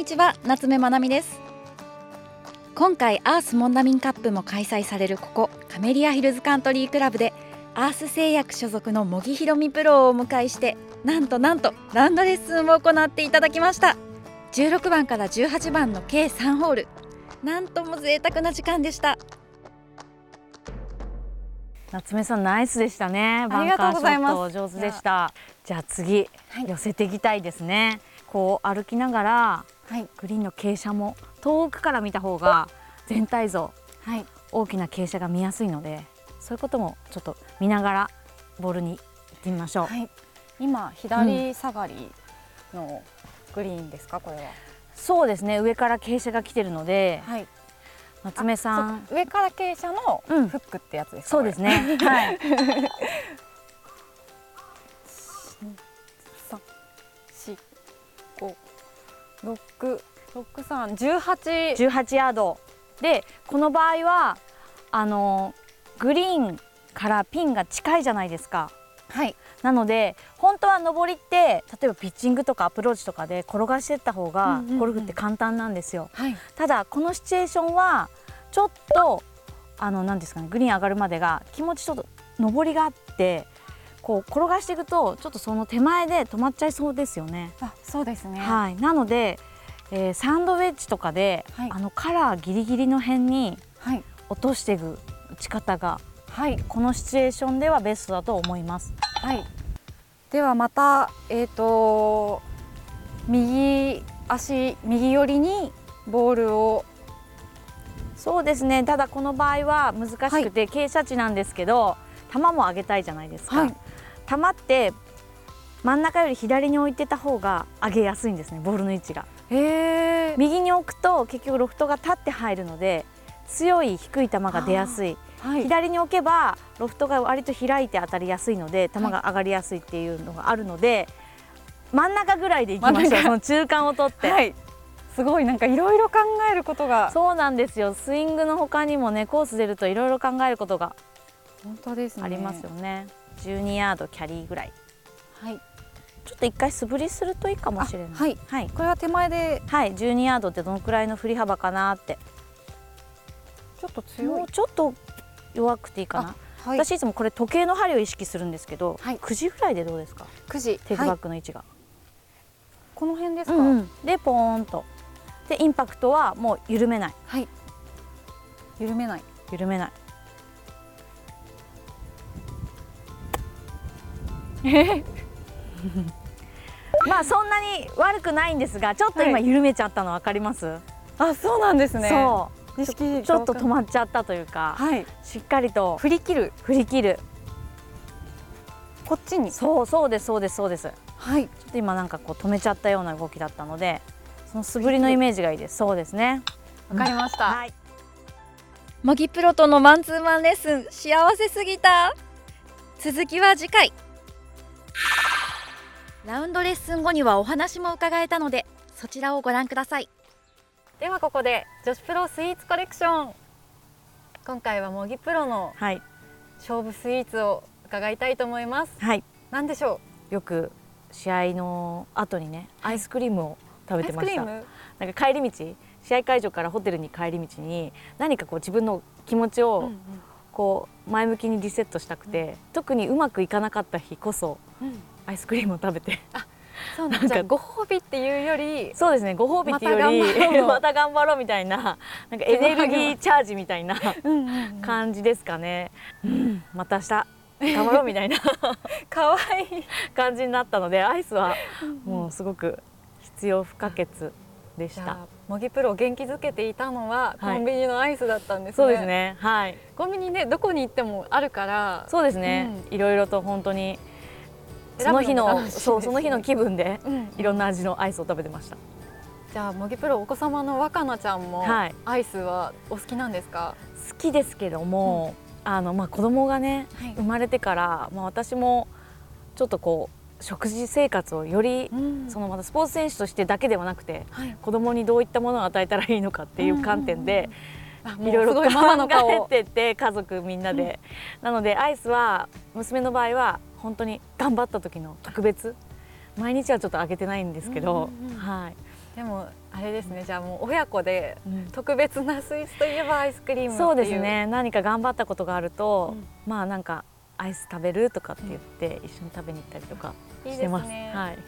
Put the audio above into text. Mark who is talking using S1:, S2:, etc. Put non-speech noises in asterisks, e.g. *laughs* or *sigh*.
S1: にちは夏目まなみです。今回アースモンダミンカップも開催されるここカメリアヒルズカントリークラブでアース製薬所属の茂木ひろみプロをお迎えしてなんとなんとラウンドレッスンを行っていただきました。16番から18番の計3ホール。なんとも贅沢な時間でした。
S2: 夏目さんナイスでしたね。
S1: ありがとうございます。
S2: 上手でした。じゃあ次、
S1: はい。
S2: 寄せていきたいですね。こう歩きながら
S1: はい。
S2: グリーンの傾斜も遠くから見た方が全体像
S1: はい。
S2: 大きな傾斜が見やすいのでそういうこともちょっと見ながらボールに行ってみましょう、
S3: はい、今左下がりのグリーンですか、これは。
S2: そうですね。上から傾斜が来てるので
S3: はい。
S2: 夏目さん。
S3: 上から傾斜の
S2: うん。
S3: フックってやつですか？
S2: そうですね。はい。*laughs*
S3: 三、四、五、六、六三、十八。
S2: 18ヤードでこの場合はあのグリーンからピンが近いじゃないですか
S3: はい。
S2: なので本当は上りって例えばピッチングとかアプローチとかで転がしていった方がゴルフって簡単なんですよ、
S3: はい。
S2: ただこのシチュエーションはちょっとあの何ですかねグリーン上がるまでが気持ちちょっと上りがあってこう転がしていくとちょっとその手前で止まっちゃいそうですよね。
S3: あ、そうですね。
S2: はい、なので、えーサンドウェッジとかで、
S3: はい
S2: あのカラーギリギリの辺に
S3: はい。
S2: 落としていく打ち方が
S3: はい。
S2: このシチュエーションではベストだと思います。
S3: はい。ではまたえっ、と右足右寄りにボールを
S2: そうですねただこの場合は難しくて、傾斜地なんですけど球も上げたいじゃないですか、
S3: はい。
S2: 球って真ん中より左に置いてた方が上げやすいんですねボールの位置が。
S3: えー、
S2: 右に置くと結局ロフトが立って入るので強い低い球が出やすい。
S3: はい。
S2: 左に置けばロフトが割と開いて当たりやすいので球が上がりやすいっていうのがあるので、真ん中ぐらいでいきましょうその中間を取って、
S3: はい。すごいなんかいろいろ考えることが。
S2: そうなんですよ。スイングの他にもねコース出るといろいろ考えることが
S3: 本当ですね。
S2: ありますよね12ヤードキャリーぐらい
S3: はい。
S2: ちょっと一回素振りするといいかもしれない
S3: あはい
S2: はい、
S3: これは手前で
S2: はい、12ヤードってどのくらいの振り幅かなって
S3: ちょっと強い
S2: もう。ちょっと弱くていいかな、
S3: はい。
S2: 私いつもこれ時計の針を意識するんですけど、
S3: はい
S2: 9時ぐらいでどうですか
S3: ？9時。
S2: テイクバッ
S3: はい。
S2: クの位置が、
S3: この辺ですか？
S2: うんうんでポーンとでインパクトはもう緩めない
S3: はい。緩めない。
S2: 緩めない *laughs* まあそんなに悪くないんですがちょっと今
S3: はい。
S2: 緩めちゃったの分かります、
S3: あ、そうなんですね。
S2: そう。
S3: 意識
S2: ちょっと止まっちゃったというか、
S3: はい。
S2: しっかりと
S3: 振り切る。
S2: 振り切る。
S3: こっちに。
S2: そうそうですそうですそうです。ちょ
S3: はい。
S2: っと今なんかこう止めちゃったような動きだったのでその素振りのイメージがいいです。そうですね。
S3: わかりました。
S2: はい。
S1: 模擬プロとのマンツーマンレッスン幸せすぎた。続きは次回ラウンドレッスン後にはお話も伺えたのでそちらをご覧ください。
S3: ではここで女子プロスイーツコレクション。今回は模擬プロの
S2: はい。
S3: 勝負スイーツを伺いたいと思います。
S2: はい。
S3: 何でしょ
S2: よく試合の後にねアイスクリームを食べてました。
S3: スクリーム？
S2: なんか帰り道試合会場からホテルに帰り道に何かこう自分の気持ちをこう前向きにリセットしたくて、特にうまくいかなかった日こそ
S3: うん。
S2: アイスクリームを食べて。
S3: そうなん
S2: か
S3: ご褒美っていうより
S2: そうですねご褒美っていうより
S3: また頑張ろう。
S2: みたいな *laughs* なんかエネルギーチャージみたいな感じですかね、うん、また明日 *laughs* 頑張ろうみたいな。
S3: かわいい。
S2: 感じになったのでアイスはもうすごく必要不可欠でした。
S3: 模擬プロを元気づけていたのは
S2: はい。
S3: コンビニのアイスだったんですね、
S2: そうですね。はい。
S3: コンビニねどこに行ってもあるから。
S2: そうですね、いろいろと本当にその日のそうその日の気分で
S3: うん。
S2: いろんな味のアイスを食べてました。
S3: じゃあ模擬プロお子様の若菜ちゃんも
S2: はい。
S3: アイスはお好きなんですか、
S2: 好きですけども、あのまあ子供がね
S3: はい。
S2: 生まれてから、まあ、私もちょっとこう食事生活をより、
S3: うん。
S2: そのまたスポーツ選手としてだけではなくて
S3: はい、
S2: 子供にどういったものを与えたらいいのかっていう観点で、いろいろ考
S3: すごいママの顔。
S2: えてて家族みんなで、なのでアイスは娘の場合は本当に頑張った時の特別。毎日はちょっとあげてないんですけど、
S3: うんうんうん
S2: はい。
S3: ででもあれですね。じゃあもう親子で
S2: うん。
S3: 特別なスイーツといえばアイスクリーム
S2: そうですね。何か頑張ったことがあると、
S3: うん。
S2: まあなんかアイス食べるとかって言って一緒に食べに行ったりとか
S3: いい
S2: してます。
S3: ですね、
S2: はい。